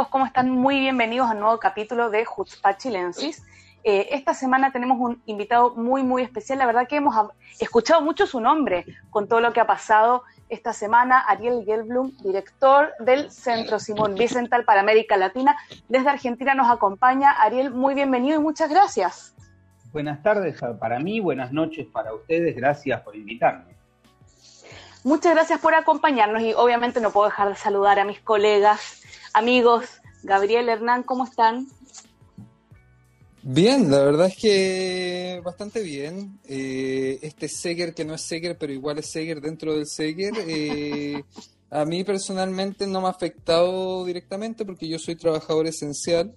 Amigos, ¿cómo están? Muy bienvenidos a un nuevo capítulo de Jutzpah Chilensis. Eh, esta semana tenemos un invitado muy, muy especial. La verdad que hemos escuchado mucho su nombre con todo lo que ha pasado esta semana. Ariel Gelblum, director del Centro Simón Vicental para América Latina. Desde Argentina nos acompaña. Ariel, muy bienvenido y muchas gracias. Buenas tardes para mí, buenas noches para ustedes. Gracias por invitarme. Muchas gracias por acompañarnos y obviamente no puedo dejar de saludar a mis colegas, amigos. Gabriel, Hernán, ¿cómo están? Bien, la verdad es que bastante bien. Eh, este Seger que no es Seger, pero igual es Seger dentro del Seger, eh, a mí personalmente no me ha afectado directamente porque yo soy trabajador esencial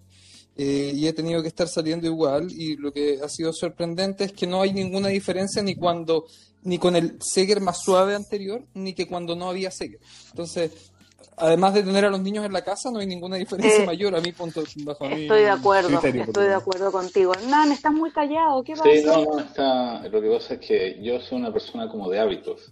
eh, y he tenido que estar saliendo igual y lo que ha sido sorprendente es que no hay ninguna diferencia ni cuando ni con el Seger más suave anterior ni que cuando no había Seger. Entonces, además de tener a los niños en la casa, no hay ninguna diferencia Eh, mayor a mi punto bajo mi Estoy de acuerdo, criterio, estoy de acuerdo contigo. Hernán, estás muy callado, ¿qué pasa? Sí, no, no, está, lo que pasa es que yo soy una persona como de hábitos.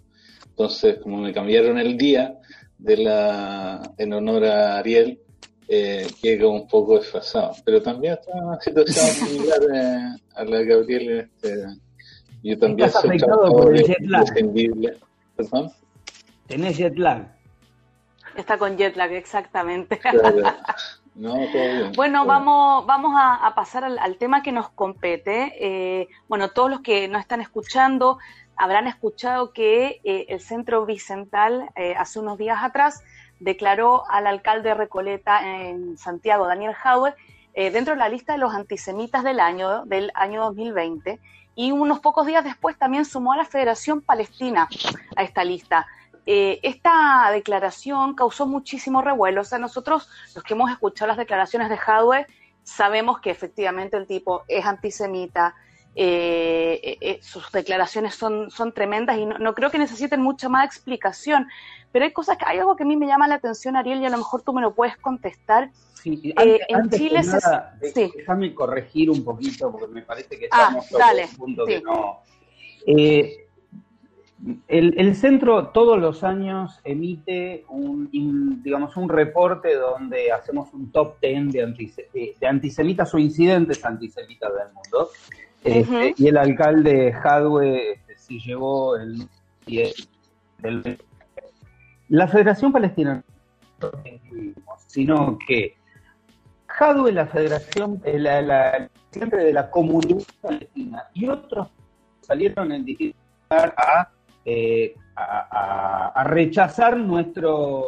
Entonces, como me cambiaron el día de la, en honor a Ariel, eh, llego un poco desfasado. Pero también está una situación similar eh, a la de Gabriel. Este, yo también Estás soy afectado por el jet lag. prescindible. ¿Perdón? Tenés jet lag. Está con jet lag, exactamente. Claro. No, bien. Bueno, vamos, vamos a, a pasar al, al tema que nos compete. Eh, bueno, todos los que nos están escuchando habrán escuchado que eh, el Centro Bicental eh, hace unos días atrás declaró al alcalde de Recoleta en Santiago, Daniel Jaue, eh, dentro de la lista de los antisemitas del año, del año 2020 y unos pocos días después también sumó a la Federación Palestina a esta lista. Eh, esta declaración causó muchísimo revuelo. O sea, nosotros, los que hemos escuchado las declaraciones de Hadwe, sabemos que efectivamente el tipo es antisemita. eh, eh, sus declaraciones son, son tremendas y no, no creo que necesiten mucha más explicación. Pero hay cosas que hay algo que a mí me llama la atención, Ariel, y a lo mejor tú me lo puedes contestar. Sí, Eh, en antes Chile se- nada, sí. déjame corregir un poquito porque me parece que Ah, estamos dale, un punto sí. que no. El, el centro todos los años emite un, in- digamos, un reporte donde hacemos un top 10 de, antise- de- antisemitas o incidentes antisemitas del mundo. Este. Y el alcalde Jadwe este, sí llevó el 10 del la Federación Palestina no incluimos, sino que Jadwe, la Federación, eh, la, la- el presidente de la comunidad palestina y otros salieron en distintar a, eh, a, a- a rechazar nuestro,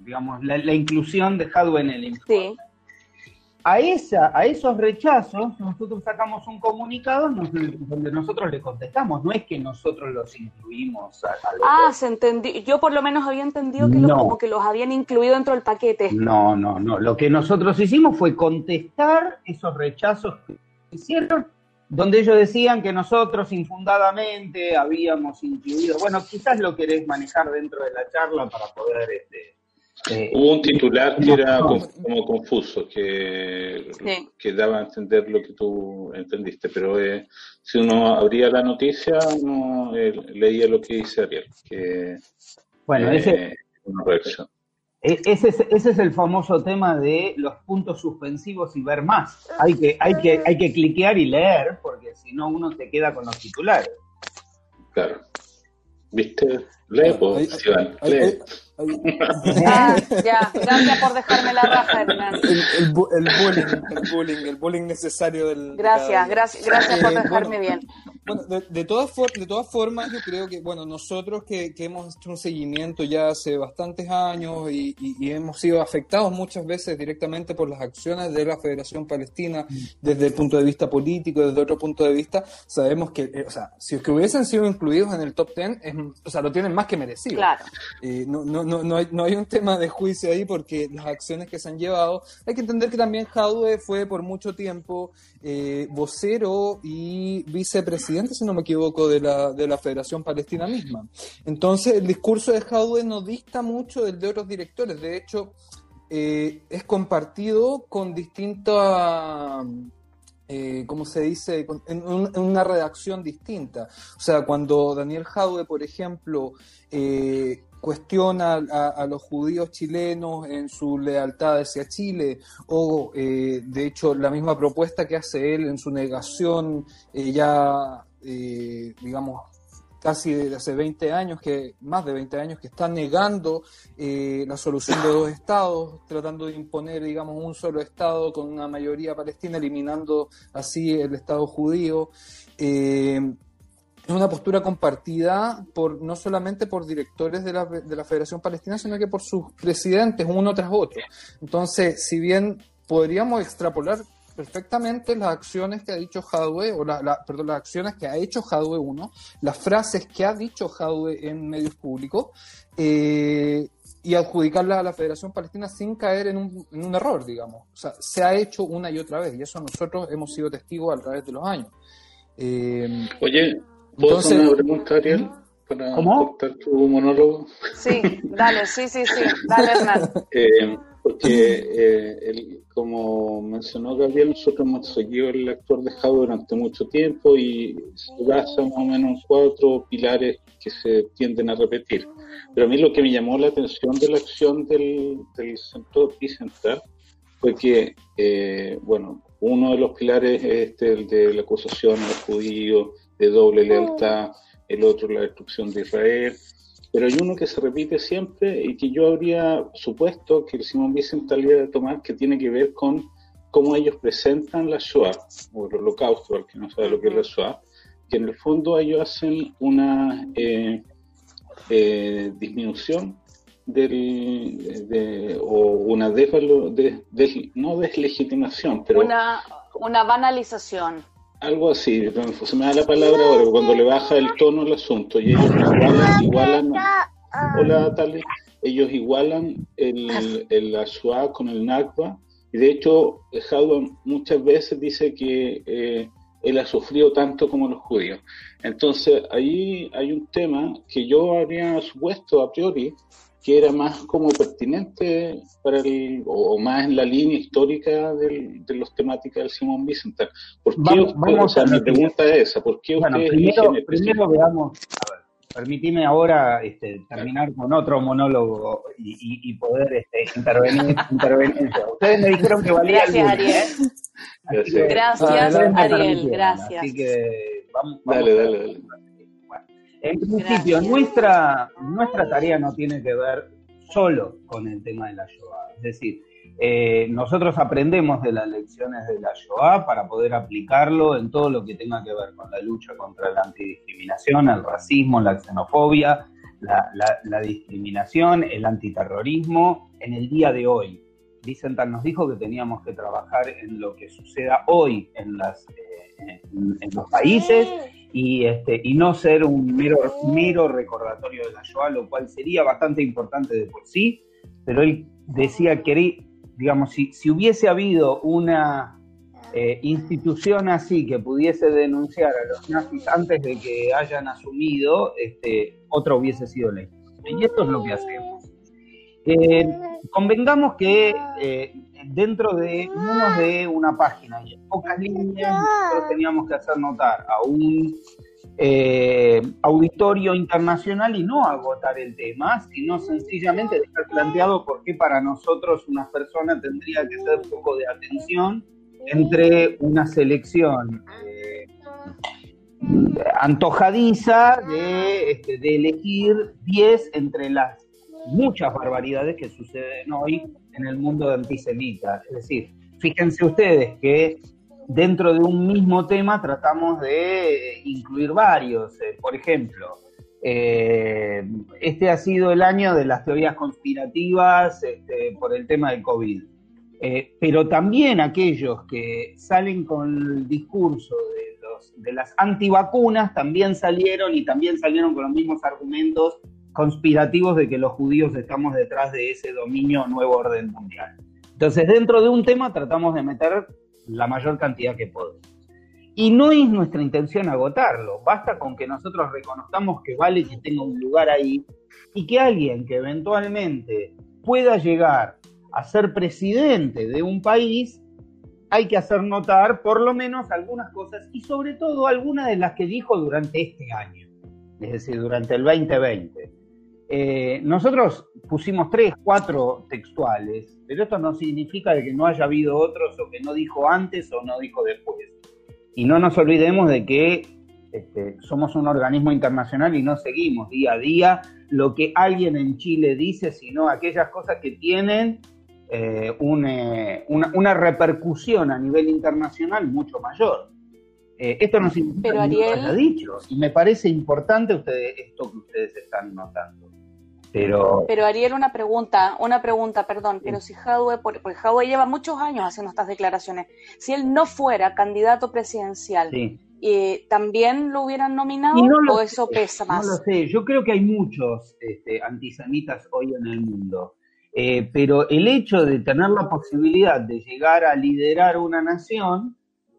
digamos, la, la inclusión de Jadwe en el informe. Sí, A, esa, a esos rechazos nosotros sacamos un comunicado donde nosotros le contestamos, no es que nosotros los incluimos a, a los Ah, se entendió. Yo por lo menos había entendido que los, como que los habían incluido dentro del paquete. No, no, no. Lo que nosotros hicimos fue contestar esos rechazos que hicieron, donde ellos decían que nosotros infundadamente habíamos incluido. Bueno, quizás lo querés manejar dentro de la charla para poder. Este, eh, Hubo un titular que era No. como, como confuso, que, Sí. que daba a entender lo que tú entendiste, pero eh, si uno abría la noticia, uno eh, leía lo que dice Ariel, que bueno, eh, ese, es una reacción. E- ese, es, ese es el famoso tema de los puntos suspensivos y ver más. Hay que, hay que, hay que cliquear y leer, porque si no uno se queda con los titulares. Claro. ¿Viste? Lee, pues, Iván, lee. Ah, ya, gracias por dejarme la raja, Hernán. el, el el bullying, el bullying, el bullying necesario del. Gracias, gracias, gracias por Eh, dejarme bueno, bien. Bueno, de, de todas de todas formas, yo creo que, bueno, nosotros que, que hemos hecho un seguimiento ya hace bastantes años y, y- y hemos sido afectados muchas veces directamente por las acciones de la Federación Palestina desde el punto de vista político, desde otro punto de vista, sabemos que, eh, o sea, si es que hubiesen sido incluidos en el top 10, es- o sea, lo tienen más que merecido. Claro. Eh, no, no, no, no, hay, un tema de juicio ahí porque las acciones que se han llevado, hay que entender que también Jadwe fue por mucho tiempo eh, vocero y vicepresidente, si no me equivoco, de la, de la Federación Palestina misma. Entonces, el discurso de Jadwe no dista mucho del de otros directores. De hecho, eh, es compartido con distintas eh, ¿cómo se dice?, en, una redacción distinta. O sea, cuando Daniel Jaude, por ejemplo, eh, cuestiona a, los judíos chilenos en su lealtad hacia Chile, o eh, de hecho la misma propuesta que hace él en su negación ya, digamos, casi desde hace 20 años, que más de 20 años, que está negando eh, la solución de dos estados, tratando de imponer, digamos, un solo estado con una mayoría palestina, eliminando así el estado judío. Eh, una postura compartida por no solamente por directores de la, de la Federación Palestina, sino que por sus presidentes, uno tras otro. Entonces, si bien podríamos extrapolar perfectamente las acciones que ha dicho Hadwe, o la, perdón, las acciones que ha hecho Hadwe 1, las frases que ha dicho Hadwe en medios públicos, eh, y adjudicarlas a la Federación Palestina sin caer en un, en un, error, digamos. O sea, se ha hecho una y otra vez, y eso nosotros hemos sido testigos a través de los años. Eh, Oye, ¿puedo hacer una pregunta, Ariel? Para ¿Cómo? tu monólogo. Sí, dale, sí, sí, sí, dale, Hernán. eh, porque, eh, el, como mencionó Gabriel, nosotros hemos seguido el actor de Jado durante mucho tiempo y se basa más o menos en cuatro pilares que se tienden a repetir. Pero a mí lo que me llamó la atención de la acción del, del centro bicentral fue que, eh, bueno, uno de los pilares es este, el de la acusación a los judíos, de doble lealtad, el otro la destrucción de Israel, pero hay uno que se repite siempre y que yo habría supuesto que el Simón Wiesenthal de tomar, que tiene que ver con cómo ellos presentan la Shoah, o el holocausto, al que no sabe lo que es la Shoah, que en el fondo ellos hacen una eh, eh, disminución del, de, o una de, no deslegitimación, pero... Una, una banalización algo así, se me da la palabra ahora, cuando le baja el tono al asunto y ellos igualan, igualan hola Tali, ellos igualan el, el Ashua con el Nakba. Y de hecho Howard muchas veces dice que eh, él ha sufrido tanto como los judíos. Entonces ahí hay un tema que yo habría supuesto a priori que era más como pertinente para el, o, más en la línea histórica del, de los temáticas del Simón Wiesenthal. ¿Por qué o sea, mi pregunta es esa, ¿por qué bueno, primero, primero veamos, a ver, permitime ahora este, terminar con otro monólogo y, y, poder este, intervenir, intervenir Ustedes me dijeron que valía Gracias, Ariel. Gracias, gracias Ariel, gracias. Así que vamos, vamos dale, dale, dale. En principio, nuestra, nuestra tarea no tiene que ver solo con el tema de la Shoah. Es decir, eh, nosotros aprendemos de las lecciones de la Shoah para poder aplicarlo en todo lo que tenga que ver con la lucha contra la antidiscriminación, el racismo, la xenofobia, la, discriminación, el antiterrorismo en el día de hoy. Vicental nos dijo que teníamos que trabajar en lo que suceda hoy en, las, eh, en los países y, este, y no ser un mero, mero recordatorio de la Shoah, lo cual sería bastante importante de por sí, pero él decía que, digamos, si, si hubiese habido una eh, institución así que pudiese denunciar a los nazis antes de que hayan asumido, este, otra hubiese sido la. Y esto es lo que hacemos. Eh, convengamos que eh, dentro de menos de una página. Y en pocas líneas, nosotros teníamos que hacer notar a un eh, auditorio internacional y no agotar el tema, sino sencillamente dejar planteado por qué para nosotros una persona tendría que ser poco de atención entre una selección eh, antojadiza de, este, de elegir 10 entre las muchas barbaridades que suceden hoy en el mundo antisemita. Es decir, fíjense ustedes que dentro de un mismo tema tratamos de incluir varios. Eh, por ejemplo, eh, este ha sido el año de las teorías conspirativas este, por el tema del COVID. Eh, pero también aquellos que salen con el discurso de, los, de las antivacunas también salieron y también salieron con los mismos argumentos conspirativos de que los judíos estamos detrás de ese dominio nuevo orden mundial. Entonces, dentro de un tema tratamos de meter la mayor cantidad que podemos. Y no es nuestra intención agotarlo, basta con que nosotros reconozcamos que vale que tenga un lugar ahí y que alguien que eventualmente pueda llegar a ser presidente de un país, hay que hacer notar por lo menos algunas cosas y sobre todo algunas de las que dijo durante este año, es decir, durante el 2020. Eh, nosotros pusimos tres, cuatro textuales, pero esto no significa de que no haya habido otros o que no dijo antes o no dijo después. Y no nos olvidemos de que este, somos un organismo internacional y no seguimos día a día lo que alguien en Chile dice, sino aquellas cosas que tienen eh, eh, una, repercusión a nivel internacional mucho mayor. Eh, esto no significa Pero que Ariel... haya dicho, y me parece importante ustedes, esto que ustedes están notando. Pero... pero Ariel, una pregunta, una pregunta, perdón, pero si Jadwe, porque Jadwe lleva muchos años haciendo estas declaraciones, si él no fuera candidato presidencial, eh, ¿también lo hubieran nominado o eso pesa más? No lo sé, yo creo que hay muchos este, antisemitas hoy en el mundo, eh, pero el hecho de tener la posibilidad de llegar a liderar una nación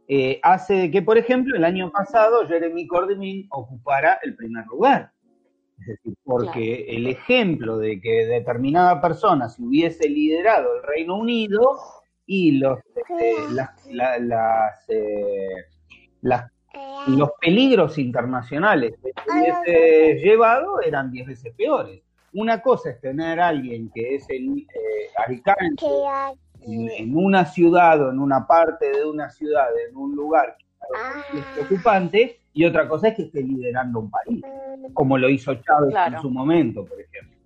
eh, hace que, por ejemplo, el año pasado Jeremy Corbyn ocupara el primer lugar. Es decir, porque el ejemplo de que determinada persona se hubiese liderado el Reino Unido y los, este, las, eh, los peligros internacionales que se hubiese llevado eran diez veces peores. Una cosa es tener a alguien que es el eh, alcalde en, una ciudad o en una parte de una ciudad, en un lugar que es preocupante, y otra cosa es que esté liderando un país, como lo hizo Chávez en su momento, por ejemplo,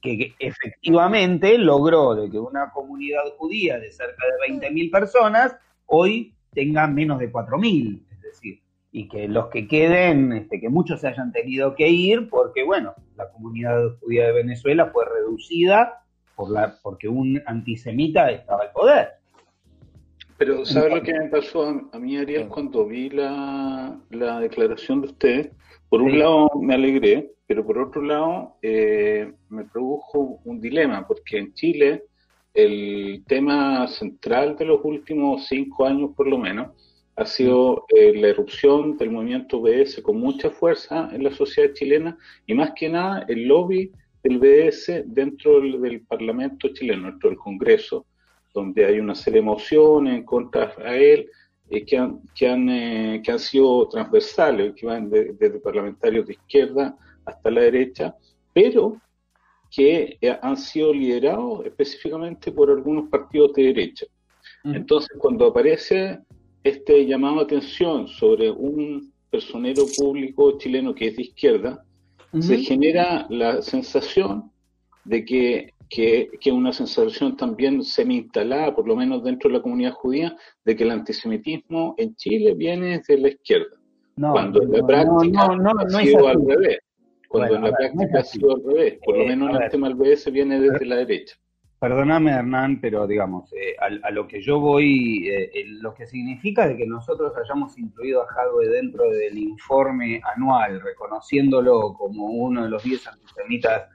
que, efectivamente logró de que una comunidad judía de cerca de 20.000 personas hoy tenga menos de 4.000, es decir, y que los que queden, este, que muchos se hayan tenido que ir, porque bueno, la comunidad judía de Venezuela fue reducida por la, porque un antisemita estaba al poder. Pero ¿sabe lo que me pasó a, mí, Ariel, cuando vi la, declaración de usted? Por un lado me alegré, pero por otro lado eh, me produjo un dilema, porque en Chile el tema central de los últimos cinco años por lo menos ha sido eh, la erupción del movimiento BS con mucha fuerza en la sociedad chilena y más que nada el lobby del BS dentro del, Parlamento chileno, dentro del Congreso, donde hay una serie de mociones en contra de él eh, que, han, que, han, eh, que han sido transversales, que van desde parlamentarios de izquierda hasta la derecha, pero que eh, han sido liderados específicamente por algunos partidos de derecha. Entonces, cuando aparece este llamado a atención sobre un personero público chileno que es de izquierda, se genera la sensación de que, que, una sensación también semi-instalada, por lo menos dentro de la comunidad judía, de que el antisemitismo en Chile viene de la izquierda. cuando en la práctica ha sido al revés. Cuando en la práctica ha sido al revés. Por lo eh, menos en el tema del viene desde la derecha. Perdóname, Hernán, pero digamos, eh, a, lo que yo voy, eh, lo que significa de que nosotros hayamos incluido a Hadwe dentro del informe anual, reconociéndolo como uno de los 10 antisemitas,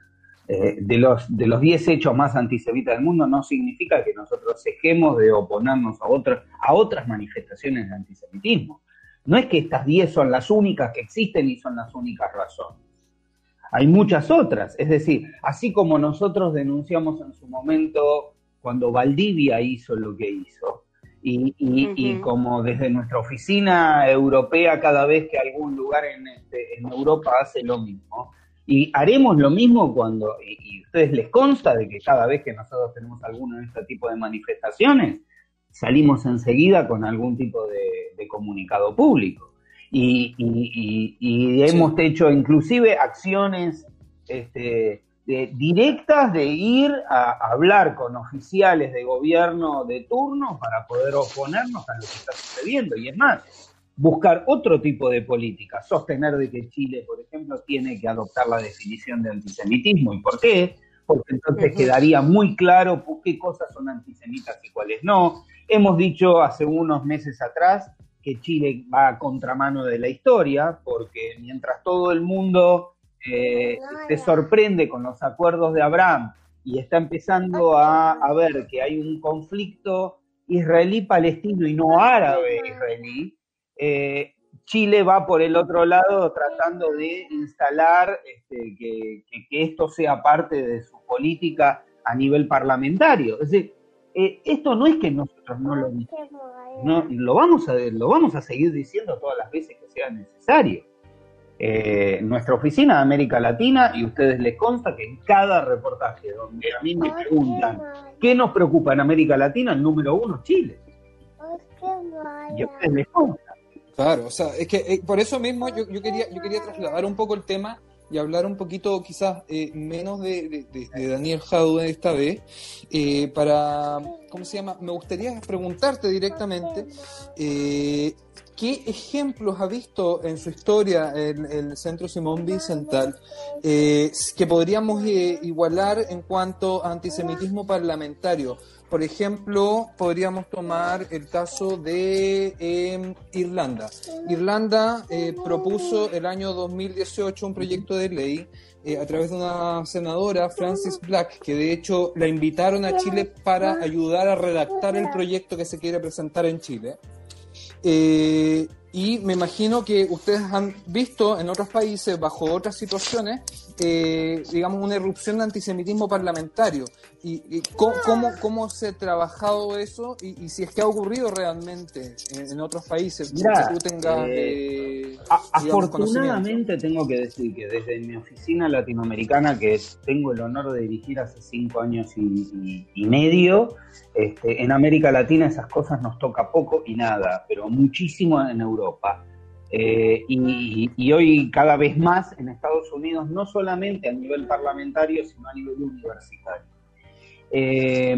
eh, de los de los 10 hechos más antisemitas del mundo, no significa que nosotros dejemos de oponernos a otras, a otras manifestaciones de antisemitismo. No es que estas 10 son las únicas que existen y son las únicas razones hay muchas otras. Es decir, así como nosotros denunciamos en su momento cuando Valdivia hizo lo que hizo, y, como desde nuestra oficina europea cada vez que algún lugar en, este, en Europa hace lo mismo, y haremos lo mismo cuando, y, ustedes les consta de que cada vez que nosotros tenemos alguno de este tipo de manifestaciones, salimos enseguida con algún tipo de comunicado público y, hemos hecho inclusive acciones este, directas de ir a hablar con oficiales de gobierno de turno para poder oponernos a lo que está sucediendo. Y es más, buscar otro tipo de política, sostener de que Chile, por ejemplo, tiene que adoptar la definición de antisemitismo. ¿Y por qué? Porque entonces quedaría muy claro qué cosas son antisemitas y cuáles no. Hemos dicho hace unos meses atrás que Chile va a contramano de la historia, porque mientras todo el mundo eh, se sorprende con los acuerdos de Abraham y está empezando a, ver que hay un conflicto israelí-palestino y no árabe-israelí, eh, Chile va por el otro lado tratando de instalar este, que, esto sea parte de su política a nivel parlamentario. Es decir, eh, esto no es que nosotros no lo no, lo vamos a lo vamos a seguir diciendo todas las veces que sea necesario. Eh, nuestra oficina de América Latina, y ustedes les consta que en cada reportaje donde a mí me preguntan qué nos preocupa en América Latina, el número uno es Chile. Y a ustedes les consta. Claro, o sea, es que eh, por eso mismo yo, quería, yo quería trasladar un poco el tema y hablar un poquito quizás eh, menos de, Daniel Jadwe esta vez, eh, para, ¿cómo se llama? Me gustaría preguntarte directamente, ¿qué ejemplos ha visto en su historia en el Centro Simón Bicental que podríamos igualar en cuanto a antisemitismo parlamentario? Por ejemplo, podríamos tomar el caso de em, Irlanda. Irlanda eh, propuso el año 2018 un proyecto de ley eh, a través de una senadora, Francis Black, que de hecho la invitaron a Chile para ayudar a redactar el proyecto que se quiere presentar en Chile. Eh, y me imagino que ustedes han visto en otros países, bajo otras situaciones, eh, digamos, una erupción de antisemitismo parlamentario. ¿Y, cómo, cómo, se ha trabajado eso y, si es que ha ocurrido realmente en, otros países? Mira, eh, eh, afortunadamente tengo que decir que desde mi oficina latinoamericana, que tengo el honor de dirigir hace cinco años y, medio, este, en América Latina esas cosas nos toca poco y nada, pero muchísimo en Europa. Eh, y, hoy cada vez más en Estados Unidos, no solamente a nivel parlamentario, sino a nivel universitario. Eh,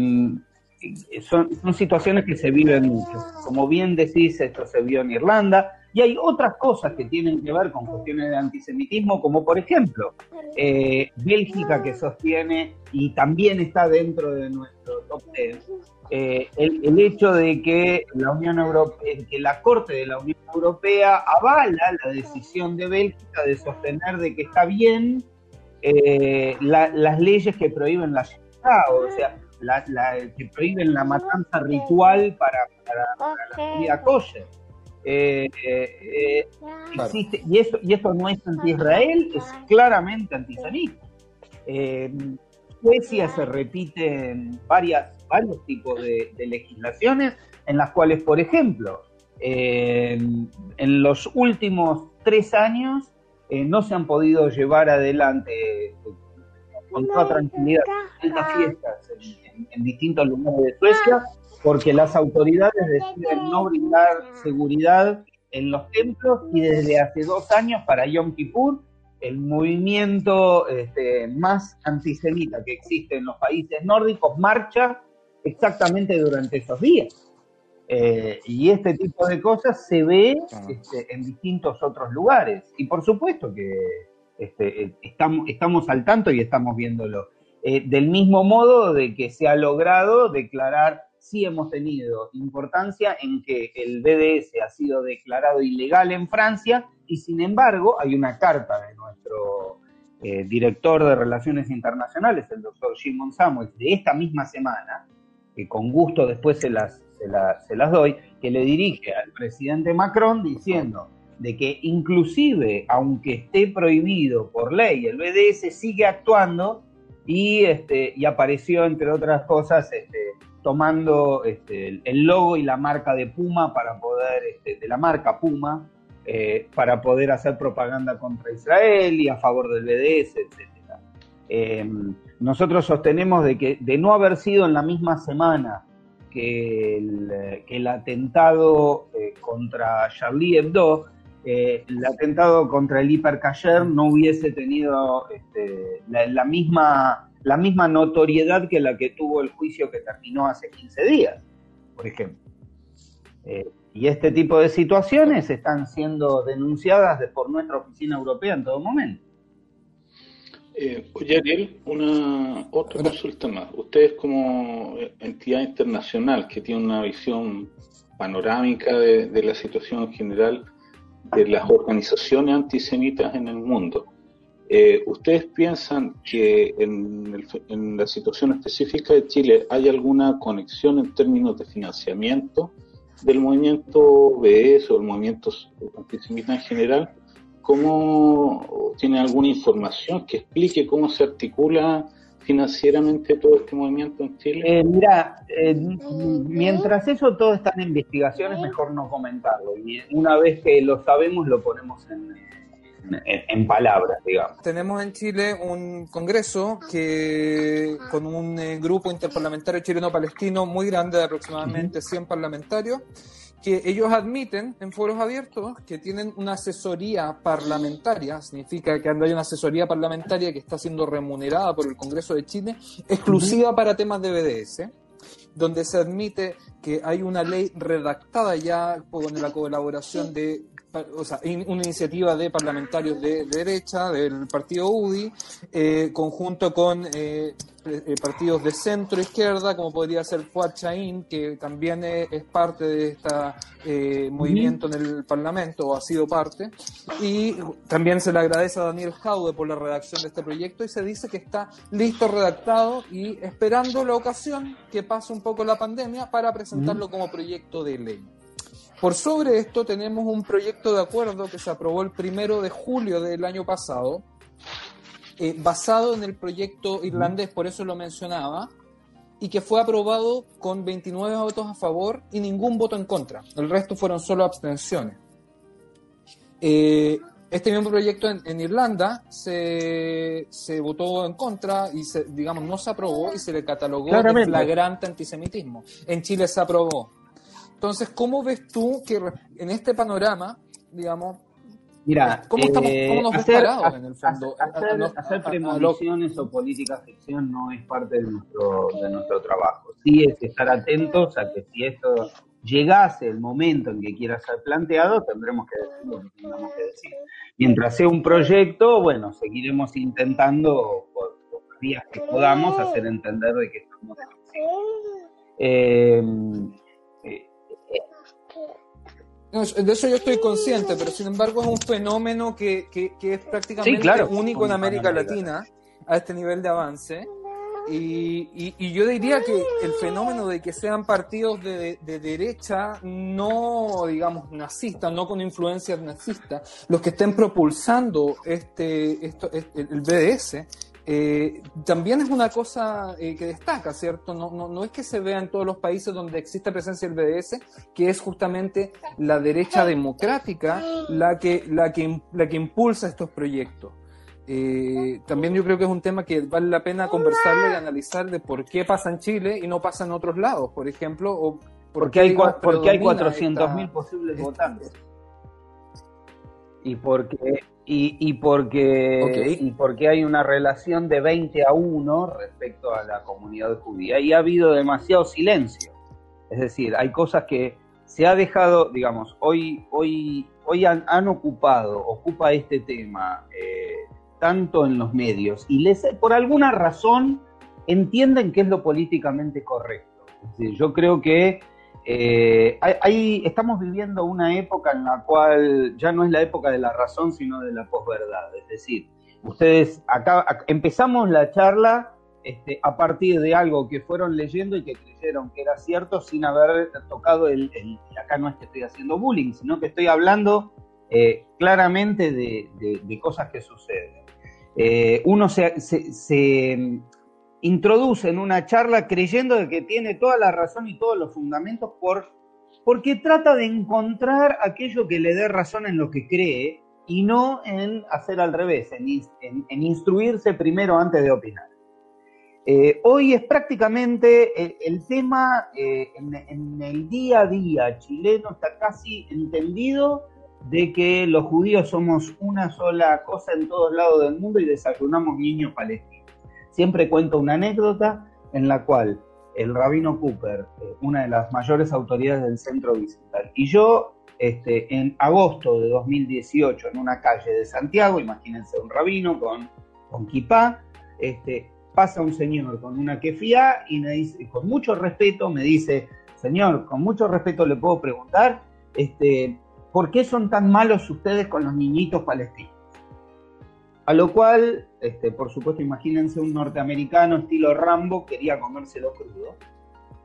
son, situaciones que se viven mucho. Como bien decís, esto se vio en Irlanda, y hay otras cosas que tienen que ver con cuestiones de antisemitismo, como por ejemplo eh, Bélgica que sostiene y también está dentro de nuestro top 10 eh, el, hecho de que la Unión Europea, que la Corte de la Unión Europea avala la decisión de Bélgica de sostener de que está bien eh, las leyes que prohíben la o sea, la, que prohíben la matanza ritual para, la comida kosher. Eh, existe, y, eso, y esto no es anti-Israel, es claramente antisemita. en Suecia se repiten varias varios tipos de, legislaciones en las cuales, por ejemplo, en los últimos tres años eh, no se han podido llevar adelante eh, con toda tranquilidad estas fiestas en, distintos lugares de Suecia porque las autoridades deciden no brindar seguridad en los templos y desde hace dos años para Yom Kippur el movimiento este, más antisemita que existe en los países nórdicos marcha exactamente durante esos días. Eh, y este tipo de cosas se ve este, en distintos otros lugares. Y por supuesto que este, eh, estamos, estamos al tanto y estamos viéndolo. Eh, del mismo modo de que se ha logrado declarar, sí hemos tenido importancia en que el BDS ha sido declarado ilegal en Francia y sin embargo hay una carta de nuestro director de Relaciones Internacionales, el doctor Shimon Samuel, de esta misma semana, que con gusto después se las, se, las doy, que le dirige al presidente Macron diciendo de que inclusive aunque esté prohibido por ley, el BDS sigue actuando y, este, y apareció, entre otras cosas, este, tomando este, el logo y la marca de Puma para poder, este, de la marca Puma, eh, para poder hacer propaganda contra Israel y a favor del BDS, etc. Em, nosotros sostenemos de que de no haber sido en la misma semana que el, atentado eh, contra Charlie Hebdo, eh, el atentado contra el hipercayer no hubiese tenido este, la, misma, la misma notoriedad que la que tuvo el juicio que terminó hace 15 días, por ejemplo. Eh, y este tipo de situaciones están siendo denunciadas por nuestra oficina europea en todo momento. Eh, oye, Ariel, una otra consulta más. Ustedes como entidad internacional que tiene una visión panorámica de, la situación general de las organizaciones antisemitas en el mundo, Eh, ¿Ustedes piensan que en, en, la situación específica de Chile hay alguna conexión en términos de financiamiento del movimiento BS o el movimiento antisemita en general? ¿Cómo tiene alguna información que explique cómo se articula financieramente todo este movimiento en Chile? Eh, mira, eh, mientras eso todo está en investigaciones, mejor no comentarlo. Y una vez que lo sabemos, lo ponemos en, en, palabras, digamos. Tenemos en Chile un congreso que con un eh, grupo interparlamentario chileno-palestino muy grande, de aproximadamente 100 parlamentarios, que ellos admiten en foros abiertos que tienen una asesoría parlamentaria, significa que hay una asesoría parlamentaria que está siendo remunerada por el Congreso de Chile, exclusiva para temas de BDS, donde se admite que hay una ley redactada ya con la colaboración de o sea, una iniciativa de parlamentarios de, derecha del partido UDI, eh, conjunto con eh, eh, partidos de centro izquierda, como podría ser Fuad Chaín, que también es, parte de este movimiento en el Parlamento, o ha sido parte. Y también se le agradece a Daniel Jaude por la redacción de este proyecto y se dice que está listo, redactado y esperando la ocasión que pase un poco la pandemia para presentarlo como proyecto de ley. Por sobre esto tenemos un proyecto de acuerdo que se aprobó el primero de julio del año pasado, eh, basado en el proyecto irlandés, por eso lo mencionaba, y que fue aprobado con 29 votos a favor y ningún voto en contra. El resto fueron solo abstenciones. Eh, este mismo proyecto en, Irlanda se, votó en contra y se, digamos no se aprobó y se le catalogó de flagrante antisemitismo. En Chile se aprobó. Entonces, ¿cómo ves tú que en este panorama, digamos, Mira, ¿cómo, estamos, cómo nos hacer, parados en el fondo? Hacer, premoniciones o política ficción no es parte de nuestro, de nuestro trabajo. Sí es estar atentos a que si esto llegase el momento en que quiera ser planteado, tendremos que decir lo que tengamos que decir. Mientras sea un proyecto, bueno, seguiremos intentando por, los días que podamos hacer entender de que estamos eh, de eso yo estoy consciente, pero sin embargo es un fenómeno que, es prácticamente único en América Latina a este nivel de avance. Y, yo diría que el fenómeno de que sean partidos de, derecha, no, digamos, nazistas, no con influencias nazistas, los que estén propulsando este, esto, el BDS, eh, también es una cosa eh, que destaca, ¿cierto? No, no, no, es que se vea en todos los países donde existe presencia del BDS, que es justamente la derecha democrática la que, la que, la que impulsa estos proyectos. Eh, también yo creo que es un tema que vale la pena conversarlo y analizar de por qué pasa en Chile y no pasa en otros lados, por ejemplo, o porque hay, porque hay 400.000 posibles votantes. Y porque y, porque, y porque hay una relación de 20 a 1 respecto a la comunidad judía y ha habido demasiado silencio. Es decir, hay cosas que se ha dejado, digamos, hoy, hoy, hoy han, ocupado, ocupa este tema eh, tanto en los medios y les, por alguna razón entienden que es lo políticamente correcto. Es decir, yo creo que eh, estamos viviendo una época en la cual ya no es la época de la razón, sino de la posverdad. Es decir, ustedes acá, empezamos la charla este, a partir de algo que fueron leyendo y que creyeron que era cierto sin haber tocado el, acá no es que estoy haciendo bullying, sino que estoy hablando eh, claramente de, cosas que suceden. Eh, uno se, en una charla creyendo de que tiene toda la razón y todos los fundamentos por, porque trata de encontrar aquello que le dé razón en lo que cree y no en hacer al revés, en, instruirse primero antes de opinar. Eh, hoy es prácticamente el, tema eh, en, en, el día a día chileno está casi entendido de que los judíos somos una sola cosa en todos lados del mundo y desayunamos niños palestinos. Siempre cuento una anécdota en la cual el rabino Cooper, eh, una de las mayores autoridades del centro Vicental, y yo, este, en agosto de 2018, en una calle de Santiago, imagínense un rabino con, con kipá, este, pasa un señor con una kefía y me dice, con mucho respeto, me dice, señor, con mucho respeto le puedo preguntar, este, ¿por qué son tan malos ustedes con los niñitos palestinos? A lo cual, este, por supuesto, imagínense un norteamericano estilo Rambo quería comérselo crudo.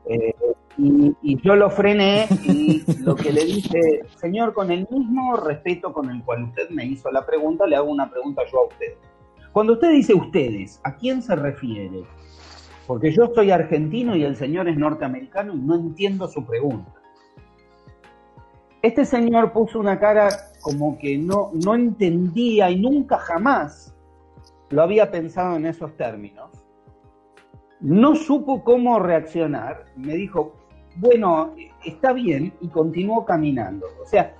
Eh, y, yo lo frené y lo que le dije, señor, con el mismo respeto con el cual usted me hizo la pregunta, le hago una pregunta yo a usted. Cuando usted dice ustedes, ¿a quién se refiere? Porque yo soy argentino y el señor es norteamericano y no entiendo su pregunta. Este señor puso una cara como que no, no entendía y nunca jamás lo había pensado en esos términos. No supo cómo reaccionar. Me dijo, bueno, está bien, y continuó caminando. O sea,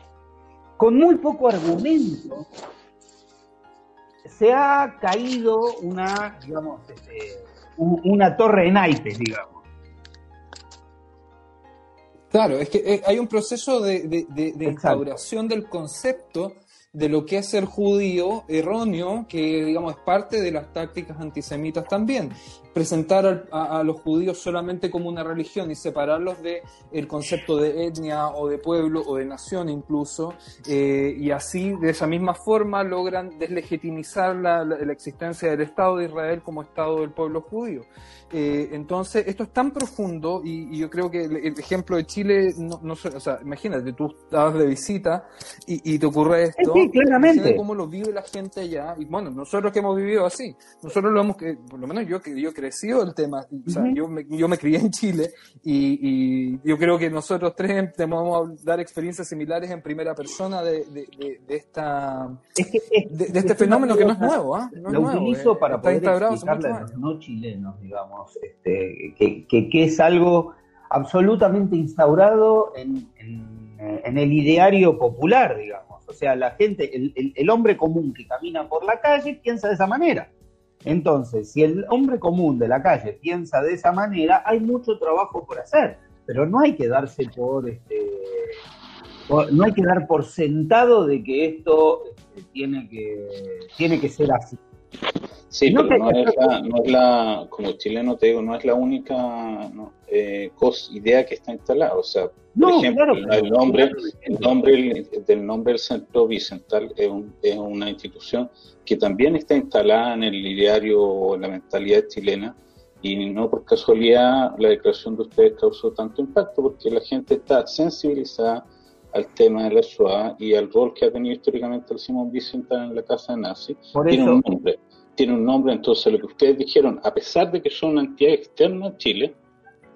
con muy poco argumento, se ha caído una, digamos, este, una torre en naipes, digamos. Claro, es que eh, hay un proceso de, de instauración del concepto de lo que es ser judío erróneo, que digamos es parte de las tácticas antisemitas también. Presentar a, los judíos solamente como una religión y separarlos de el concepto de etnia o de pueblo o de nación incluso, eh, y así de esa misma forma logran deslegitimizar la, existencia del Estado de Israel como Estado del pueblo judío. Eh, entonces, esto es tan profundo y, yo creo que el, ejemplo de Chile, no, no, o sea, imagínate, tú estabas de visita y, y te ocurre esto claramente. cómo lo vive la gente allá. Y bueno, nosotros que hemos vivido así, nosotros lo hemos, por lo menos yo que yo crecido el tema, o sea, yo, me, yo me crié en Chile y, yo creo que nosotros tres podemos dar experiencias similares en primera persona de, de, de, esta, de, este fenómeno que no es nuevo. ¿ah? No lo utilizo para poder explicarle a los no chilenos, digamos, este, que, es algo absolutamente instaurado en, en, el ideario popular, digamos. O sea, la gente, el, hombre común que camina por la calle piensa de esa manera. Entonces, si el hombre común de la calle piensa de esa manera, hay mucho trabajo por hacer, pero no hay que darse por, este, no hay que dar por sentado de que esto este, tiene que tiene que ser así. Sí, pero no, es la, no, es la, como chileno te digo, no es la única eh, idea que está instalada. O sea, por ejemplo, el, nombre, el nombre del nombre del Centro Bicental es, es, una institución que también está instalada en el ideario o en la mentalidad chilena y no por casualidad la declaración de ustedes causó tanto impacto porque la gente está sensibilizada al tema de la SOA y al rol que ha tenido históricamente el Simón Bicental en la casa de Nazi. tiene un nombre tiene un nombre, entonces lo que ustedes dijeron, a pesar de que son una entidad externa a Chile,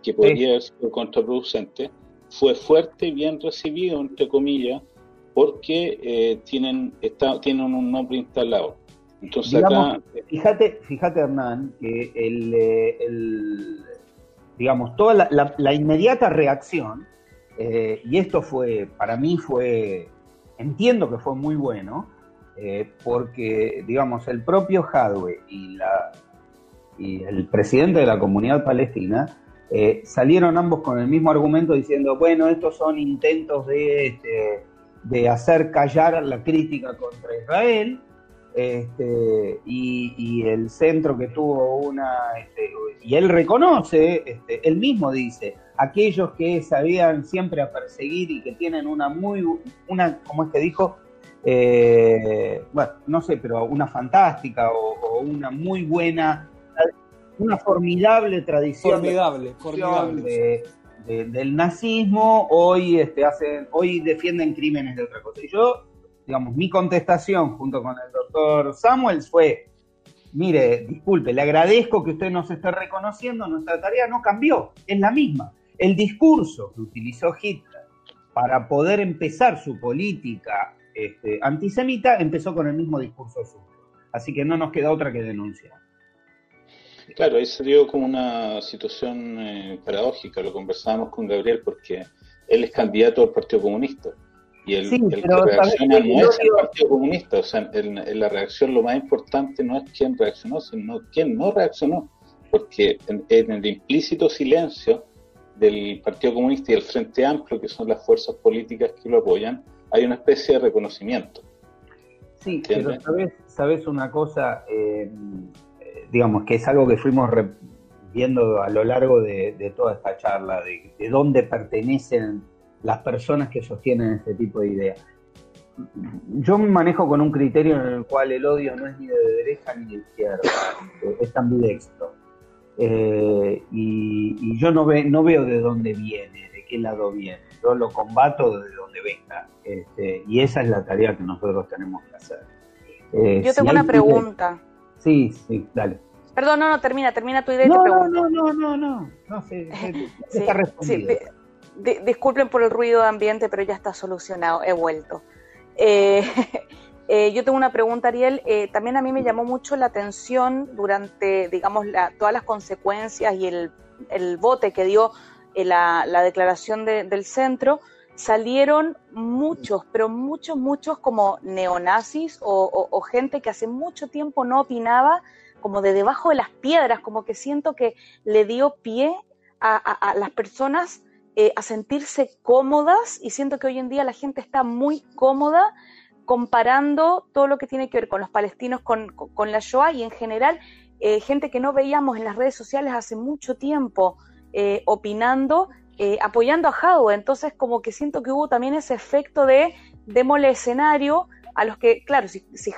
que podría ser contraproducente, fue fuerte y bien recibido, entre comillas, porque eh, tienen, está, tienen un nombre instalado. Entonces acá... Fíjate, fíjate Hernán, que el, eh, digamos, toda la, la, inmediata reacción, eh, y esto fue, para mí fue, entiendo que fue muy bueno, eh, porque, digamos, el propio Hadwe y, y el presidente de la comunidad palestina eh, salieron ambos con el mismo argumento diciendo, bueno, estos son intentos de, este, de hacer callar la crítica contra Israel, este, y, el centro que tuvo una, este, y él reconoce, este, él mismo dice, aquellos que sabían siempre a perseguir y que tienen una muy, una, como es que dijo, eh, bueno, no sé, pero una fantástica o, una muy buena, una formidable tradición formidable, formidable. del nazismo, hoy, este, hacen, hoy defienden crímenes de otra cosa. Y yo, digamos, mi contestación junto con el doctor Samuels fue, mire, disculpe, le agradezco que usted nos esté reconociendo, nuestra tarea no cambió, es la misma. El discurso que utilizó Hitler para poder empezar su política este, antisemita, empezó con el mismo discurso suyo. Así que no nos queda otra que denunciar. Claro, ahí se dio como una situación eh, paradójica, lo conversábamos con Gabriel, porque él es candidato al Partido Comunista. Y el, que reacciona no es el Partido Comunista, o sea, en, la reacción lo más importante no es quién reaccionó, sino quién no reaccionó, porque en, en, el implícito silencio del Partido Comunista y el Frente Amplio, que son las fuerzas políticas que lo apoyan, hay una especie de reconocimiento. Sí, pero sabes, una cosa, eh, digamos que es algo que fuimos viendo a lo largo de, toda esta charla, de, dónde pertenecen las personas que sostienen este tipo de ideas. yo me manejo con un criterio en el cual el odio no es ni de derecha ni de izquierda, es ambidextro. Eh, y, yo no, ve, no veo de dónde viene, de qué lado viene. Yo lo combato de donde venga. Este, y esa es la tarea que nosotros tenemos que hacer. Eh, yo tengo una pregunta. Sí, sí, dale. Perdón, no, no, termina, termina tu idea y no, te pregunto. No, no, no, no, no, sí, está respondido. Disculpen por el ruido de ambiente, pero ya está solucionado, he vuelto. Eh, eh, yo tengo una pregunta, Ariel. Eh, también a mí me llamó mucho la atención durante, digamos, todas las consecuencias y el, el bote que dio la, la, declaración del centro. Salieron muchos, pero muchos, muchos como neonazis o, gente que hace mucho tiempo no opinaba, como de debajo de las piedras, como que siento que le dio pie a las personas eh, a sentirse cómodas y siento que hoy en día la gente está muy cómoda comparando todo lo que tiene que ver con los palestinos con, la Shoah y en general eh, gente que no veíamos en las redes sociales hace mucho tiempo eh, opinando, apoyando a Hadwe. Entonces como que siento que hubo también ese efecto de démosle escenario a los que, claro, si, si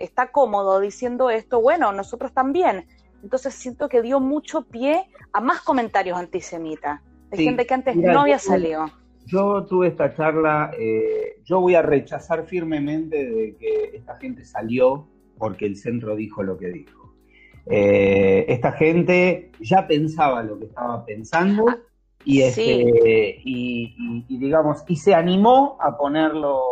está cómodo diciendo esto, bueno, nosotros también. Entonces siento que dio mucho pie a más comentarios antisemitas de gente que antes no había salido. Yo tuve esta charla, eh, yo voy a rechazar firmemente de que esta gente salió porque el centro dijo lo que dijo. Eh, esta gente ya pensaba lo que estaba pensando ah, y, este, y, digamos, y se animó a ponerlo,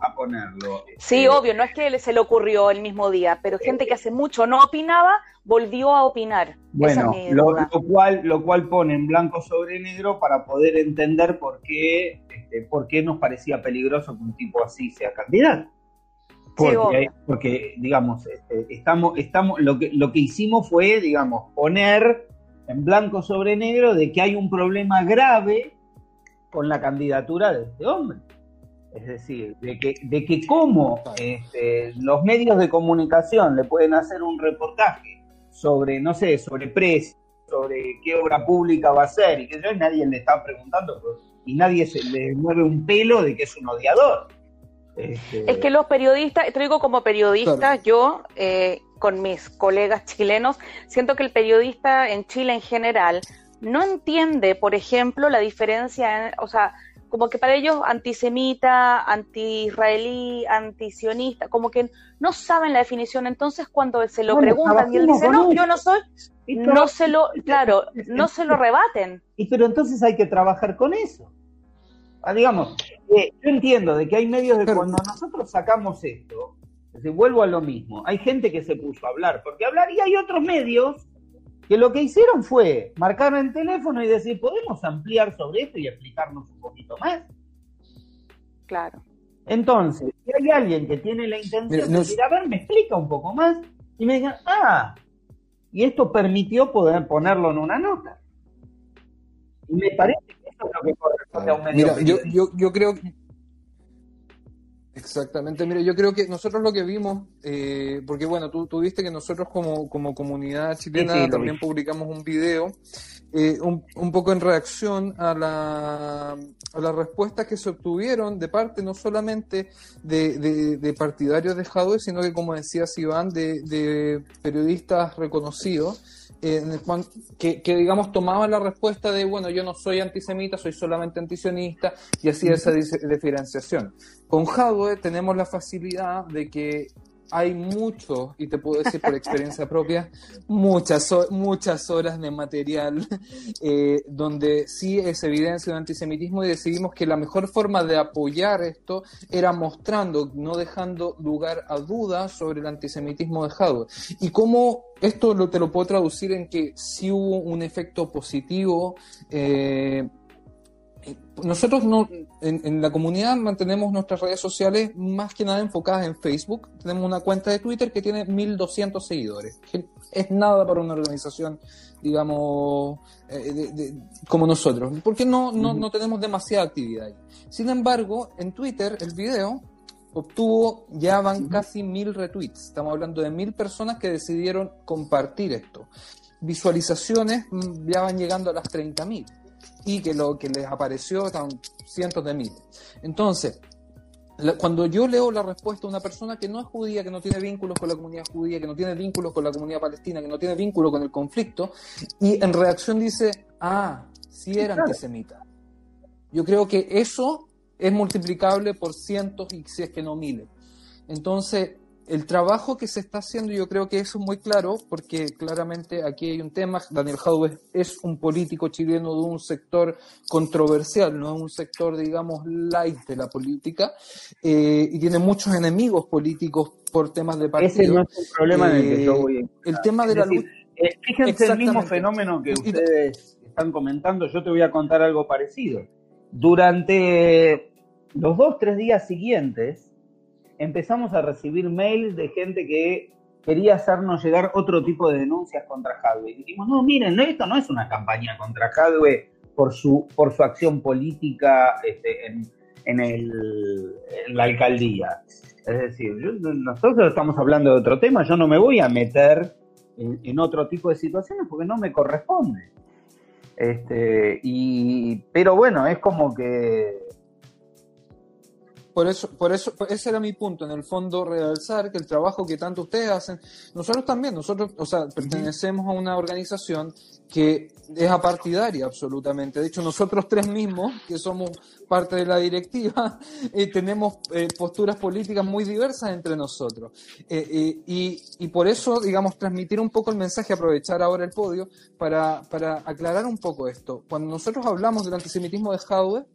a, ponerlo. Sí, este, obvio, no es que se le ocurrió el mismo día, pero gente que hace mucho no opinaba volvió a opinar. Bueno, lo, cual, lo cual pone en blanco sobre negro para poder entender por qué, este, por qué nos parecía peligroso que un tipo así sea candidato. Porque, porque digamos, este, estamos, estamos, lo que, lo que hicimos fue, digamos, poner en blanco sobre negro de que hay un problema grave con la candidatura de este hombre. Es decir, de que, de que cómo este, los medios de comunicación le pueden hacer un reportaje sobre, no sé, sobre precios, sobre qué obra pública va a ser y que yo, nadie le está preguntando pues, y nadie se le mueve un pelo de que es un odiador. Este, es que los periodistas, te digo como periodista, yo eh, con mis colegas chilenos, siento que el periodista en Chile en general no entiende, por ejemplo, la diferencia, o sea, como que para ellos antisemita, anti-israelí, anti-sionista, como que no saben la definición. Entonces, cuando se lo preguntan y él dice, no, yo no soy, no se lo, claro, no se lo rebaten. Y pero entonces hay que trabajar con eso. Ah, digamos, eh, yo entiendo de que hay medios de cuando nosotros sacamos esto, vuelvo a lo mismo, hay gente que se puso a hablar, porque hablar y hay otros medios que lo que hicieron fue marcar el teléfono y decir, ¿podemos ampliar sobre esto y explicarnos un poquito más? Claro. Entonces, si hay alguien que tiene la intención de decir, a ver, me explica un poco más, y me digan, ah, y esto permitió poder ponerlo en una nota. Y me parece que eso es lo que corresponde a un medio. Mira, yo, yo, yo creo que Exactamente, mire, yo creo que nosotros lo que vimos, eh, porque bueno, tú, tú, viste que nosotros como, como comunidad chilena también publicamos un video, eh, un, un, poco en reacción a, la, a las respuestas que se obtuvieron de parte no solamente de, de, de partidarios de Jadwe, sino que como decía Iván, de, de periodistas reconocidos que, digamos tomaban la respuesta de, bueno, yo no soy antisemita, soy solamente antisionista, y así esa diferenciación. Con Hadwe tenemos la facilidad de que hay mucho, y te puedo decir por experiencia propia, muchas, muchas horas de material eh, donde sí es evidencia de antisemitismo y decidimos que la mejor forma de apoyar esto era mostrando, no dejando lugar a dudas sobre el antisemitismo de Hadwe. Y cómo esto te lo puedo traducir en que sí hubo un efecto positivo. Eh, nosotros no, en, la comunidad mantenemos nuestras redes sociales más que nada enfocadas en Facebook. Tenemos una cuenta de Twitter que tiene 1.200 seguidores. Que es nada para una organización, digamos, eh, como nosotros. Porque no, no, no tenemos demasiada actividad ahí. Sin embargo, en Twitter el video obtuvo, ya van casi mil retweets. Estamos hablando de mil personas que decidieron compartir esto. Visualizaciones mm, ya van llegando a las 30.000 y que lo que les apareció están cientos de miles. Entonces, cuando yo leo la respuesta a una persona que no es judía, que no tiene vínculos con la comunidad judía, que no tiene vínculos con la comunidad palestina, que no tiene vínculos con el conflicto, y en reacción dice, ah, sí era antisemita. Yo creo que eso es multiplicable por cientos y si es que no miles. Entonces, el trabajo que se está haciendo, yo creo que eso es muy claro, porque claramente aquí hay un tema, Daniel Jadwe es un político chileno de un sector controversial, no es un sector, digamos, light de la política, eh, y tiene muchos enemigos políticos por temas de partido. Ese no es un problema en el que yo voy a El tema de la lucha... Eh, fíjense el mismo fenómeno que ustedes están comentando, yo te voy a contar algo parecido. Durante los dos, tres días siguientes, empezamos a recibir mails de gente que quería hacernos llegar otro tipo de denuncias contra Jadwe. Y dijimos, no, miren, esto no es una campaña contra Jadwe por su, por su acción política este, en, el, la alcaldía. Es decir, nosotros estamos hablando de otro tema, yo no me voy a meter en, otro tipo de situaciones porque no me corresponde. Este, y, pero bueno, es como que por eso, por eso, ese era mi punto, en el fondo, realzar que el trabajo que tanto ustedes hacen, nosotros también, nosotros, o sea, pertenecemos a una organización que es apartidaria absolutamente. De hecho, nosotros tres mismos, que somos parte de la directiva, eh, tenemos eh, posturas políticas muy diversas entre nosotros. Eh, y, y, por eso, digamos, transmitir un poco el mensaje, aprovechar ahora el podio para, para aclarar un poco esto. Cuando nosotros hablamos del antisemitismo de Jadwe,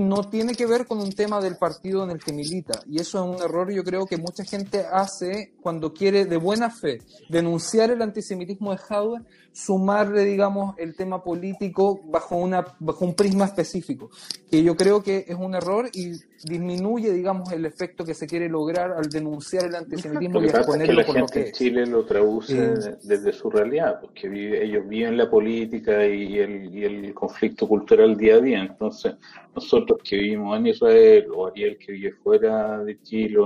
no tiene que ver con un tema del partido en el que milita. Y eso es un error, yo creo que mucha gente hace cuando quiere de buena fe denunciar el antisemitismo de Howard, sumarle, digamos, el tema político bajo, una, bajo un prisma específico. Que yo creo que es un error y disminuye, digamos, el efecto que se quiere lograr al denunciar el antisemitismo y exponerlo por lo que en Chile lo traduce eh, desde su realidad, porque ellos viven la política y el, y el conflicto cultural día a día. Entonces, nosotros que vivimos en Israel o Ariel que vive fuera de Chile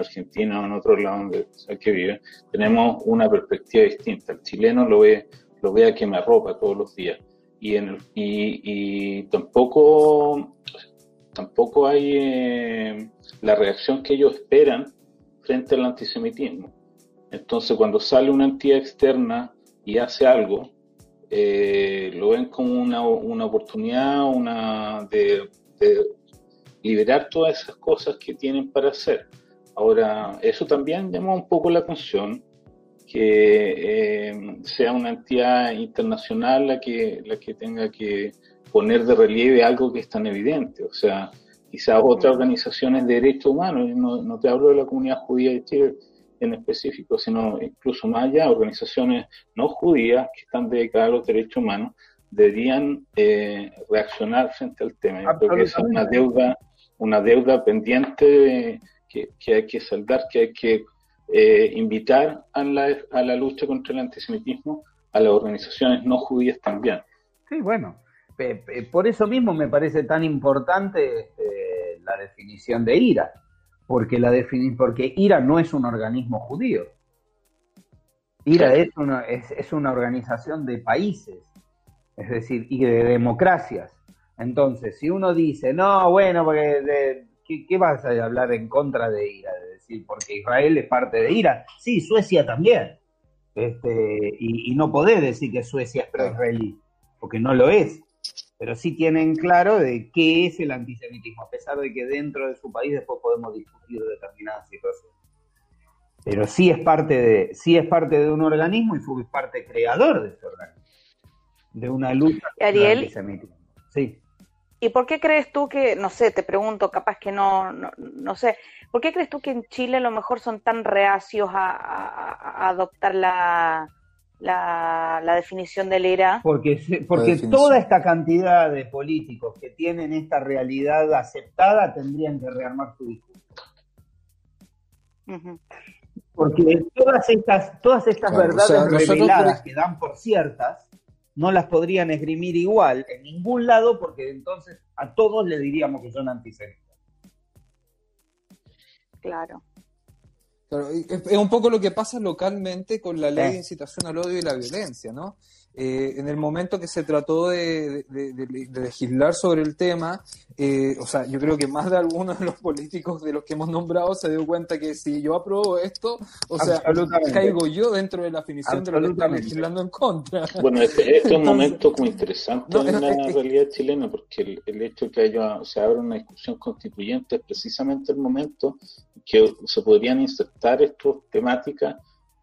Argentina o en otro lado donde sea que vive, tenemos una perspectiva distinta. El chileno lo ve, lo ve a quemarropa todos los días. Y, en y, y tampoco tampoco hay eh, la reacción que ellos esperan frente al antisemitismo. Entonces, cuando sale una entidad externa y hace algo, eh, lo ven como una, una oportunidad una de, liberar todas esas cosas que tienen para hacer. Ahora, eso también llama un poco la atención que eh, sea una entidad internacional la que, la que tenga que poner de relieve algo que es tan evidente. O sea, quizás otras organizaciones de derechos humanos, no, no te hablo de la comunidad judía de Chile en específico, sino incluso más allá, organizaciones no judías que están dedicadas a los derechos humanos, deberían eh, reaccionar frente al tema. Yo creo que es una deuda, una deuda pendiente que, que hay que saldar, que hay que eh, invitar a la, a la lucha contra el antisemitismo a las organizaciones no judías también. Sí, bueno, por eso mismo me parece tan importante este, la definición de IRA, porque, la porque IRA no es un organismo judío. IRA es una, es, una organización de países, es decir, y de democracias. Entonces, si uno dice, no, bueno, porque ¿qué, vas a hablar en contra de IRA? Es decir, porque Israel es parte de IRA. Sí, Suecia también. Este, y, y no podés decir que Suecia es pro-israelí, porque no lo es pero sí tienen claro de qué es el antisemitismo, a pesar de que dentro de su país después podemos discutir determinadas situaciones. Pero sí es parte de, sí es parte de un organismo y fue parte creador de ese organismo, de una lucha contra el antisemitismo. Sí. ¿Y por qué crees tú que, no sé, te pregunto, capaz que no, no, sé, ¿por qué crees tú que en Chile a lo mejor son tan reacios a adoptar la, la, definición del ERA. Porque, porque toda esta cantidad de políticos que tienen esta realidad aceptada tendrían que rearmar su discurso. Porque todas estas, todas estas verdades reveladas que dan por ciertas, no las podrían esgrimir igual en ningún lado, porque entonces a todos le diríamos que son antisemitas. Claro es un poco lo que pasa localmente con la ley de incitación al odio y la violencia, ¿no? Eh, en el momento que se trató de, legislar sobre el tema, eh, o sea, yo creo que más de algunos de los políticos de los que hemos nombrado se dio cuenta que si yo apruebo esto, o sea, caigo yo dentro de la definición de lo que están legislando en contra. Bueno, este, este es un momento como interesante en la realidad chilena, porque el, hecho de que haya, se abra una discusión constituyente es precisamente el momento que se podrían insertar estas temáticas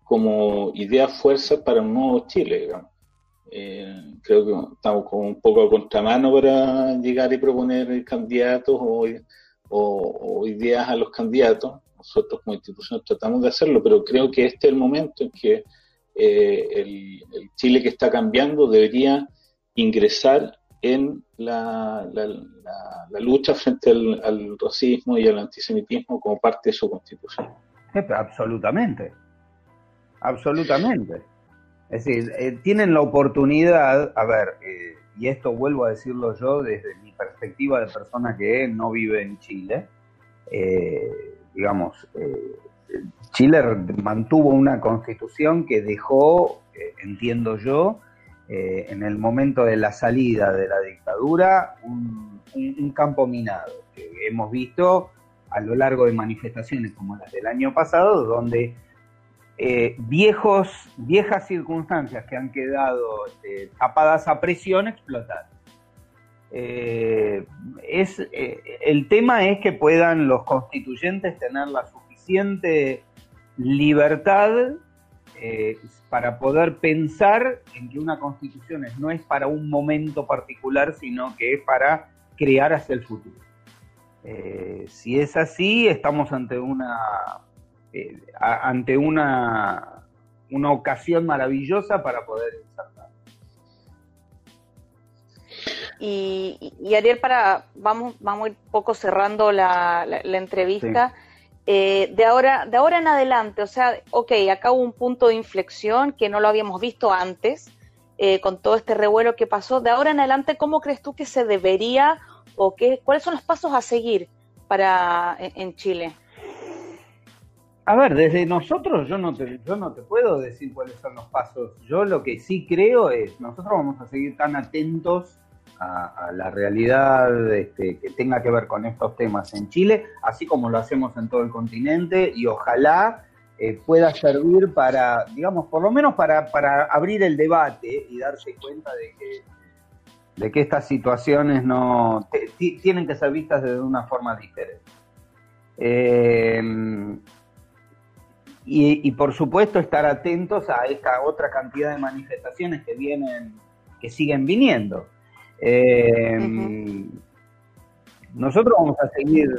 como ideas fuerzas para un nuevo Chile, digamos. Eh, creo que estamos como un poco a contramano para llegar y proponer candidatos o, ideas a los candidatos. Nosotros como institución tratamos de hacerlo, pero creo que este es el momento en que eh, el, Chile que está cambiando debería ingresar en la, lucha frente al, racismo y al antisemitismo como parte de su constitución. Absolutamente, absolutamente. Es decir, eh, tienen la oportunidad, a ver, eh, y esto vuelvo a decirlo yo desde mi perspectiva de persona que no vive en Chile, eh, digamos, Chile mantuvo una constitución que dejó, entiendo yo, en el momento de la salida de la dictadura, un, un campo minado, que hemos visto a lo largo de manifestaciones como las del año pasado, donde eh, viejos, viejas circunstancias que han quedado este, tapadas a presión explotar. Eh, es, eh, el tema es que puedan los constituyentes tener la suficiente libertad para poder pensar en que una constitución no es para un momento particular, sino que es para crear hacia el futuro. si es así, estamos ante una eh, ante una, una ocasión maravillosa para poder insertar. Y, y, Ariel, para vamos, vamos a ir poco cerrando la, la, entrevista. Eh, de, ahora, de ahora en adelante, o sea, ok, acá hubo un punto de inflexión que no lo habíamos visto antes, eh, con todo este revuelo que pasó. De ahora en adelante, ¿cómo crees tú que se debería o qué, cuáles son los pasos a seguir para en Chile? A ver, desde nosotros yo no, te, yo no te puedo decir cuáles son los pasos. Yo lo que sí creo es, nosotros vamos a seguir tan atentos a, la realidad este, que tenga que ver con estos temas en Chile, así como lo hacemos en todo el continente, y ojalá eh, pueda servir para, digamos, por lo menos para, abrir el debate y darse cuenta de que, de que estas situaciones no tienen que ser vistas de una forma diferente. Eh, y, por supuesto estar atentos a esta otra cantidad de manifestaciones que vienen, que siguen viniendo. Eh, nosotros vamos a seguir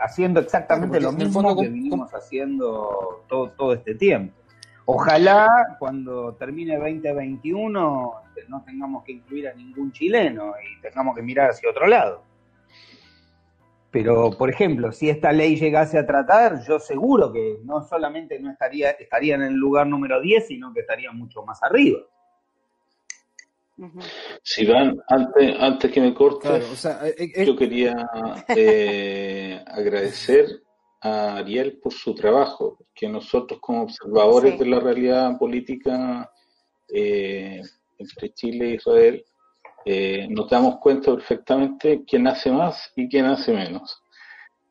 haciendo exactamente lo mismo que vinimos haciendo todo, todo este tiempo. Ojalá cuando termine 2021 no tengamos que incluir a ningún chileno y tengamos que mirar hacia otro lado. Pero, por ejemplo, si esta ley llegase a tratar, yo seguro que no solamente no estaría, estaría en el lugar número 10, sino que estaría mucho más arriba. Si van, antes, antes que me corte, eh, eh, yo quería eh, agradecer a Ariel por su trabajo, que nosotros como observadores de la realidad política entre Chile e Israel, eh, nos damos cuenta perfectamente quién hace más y quién hace menos.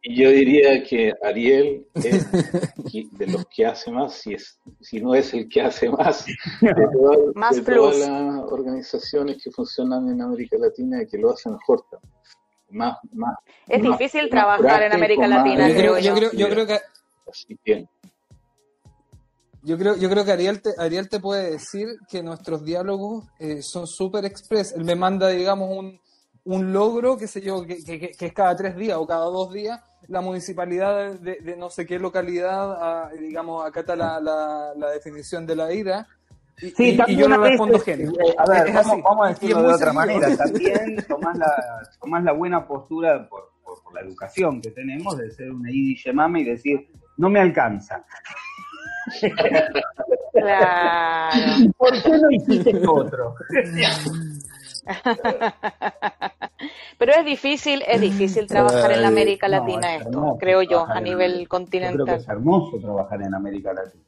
Y yo diría que Ariel es de los que hace más, si, es, si no es el que hace más, de, todas las organizaciones que funcionan en América Latina y que lo hacen mejor. Más, más, es difícil trabajar en América Latina, creo, yo. Creo, yo creo que... Así que, yo creo, yo creo que Ariel te, Ariel te puede decir que nuestros diálogos eh, son súper express. Él me manda, digamos, un, un logro, qué sé yo, que, que, es cada tres días o cada dos días, la municipalidad de, no sé qué localidad, digamos, acata la, la, la definición de la ira. Y, sí, y, yo no respondo genio. Eh, a ver, vamos, vamos, a decirlo de otra manera. También tomás la, tomás la buena postura por, por, la educación que tenemos de ser una idi y decir, no me alcanza. Claro. ¿Por qué no hiciste otro? Pero es difícil, es difícil trabajar en América Latina esto, creo yo, a nivel continental. creo que es hermoso trabajar en América Latina.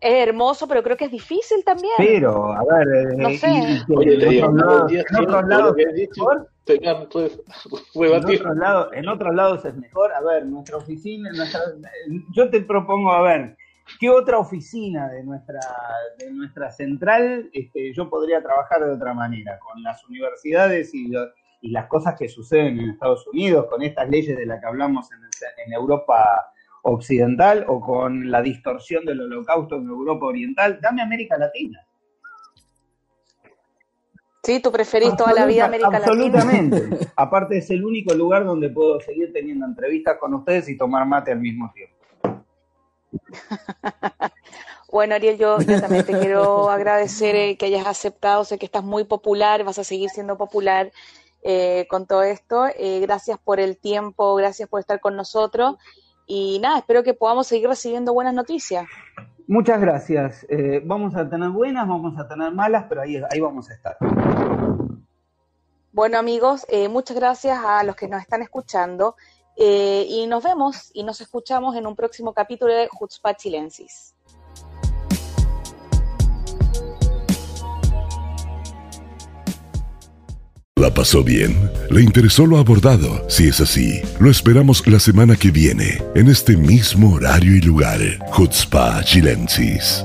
es hermoso, pero creo que es difícil también. Pero, a ver, eh, no sé. y, y, Oye, en, otros lados, en otros lados es mejor. Pues, en, otros lados, en otros lados es mejor. A ver, nuestra oficina, nuestra, yo te propongo, a ver, ¿qué otra oficina de nuestra, de nuestra central este, yo podría trabajar de otra manera? Con las universidades y, lo, y las cosas que suceden en Estados Unidos, con estas leyes de las que hablamos en, en Europa occidental o con la distorsión del holocausto en Europa oriental, dame América Latina. Sí, tú preferís toda la vida América absolutamente. Latina. Absolutamente. Aparte es el único lugar donde puedo seguir teniendo entrevistas con ustedes y tomar mate al mismo tiempo. Bueno, Ariel, yo, también te quiero agradecer eh, que hayas aceptado, sé que estás muy popular, vas a seguir siendo popular eh, con todo esto. Eh, gracias por el tiempo, gracias por estar con nosotros y nada, espero que podamos seguir recibiendo buenas noticias. Muchas gracias. Vamos a tener buenas, vamos a tener malas, pero ahí, ahí vamos a estar. Bueno amigos, muchas gracias a los que nos están escuchando eh, y nos vemos y nos escuchamos en un próximo capítulo de Hutzpah Chilensis. ¿La pasó bien? ¿Le interesó lo abordado? Si es así, lo esperamos la semana que viene, en este mismo horario y lugar. Hutzpah Chilensis.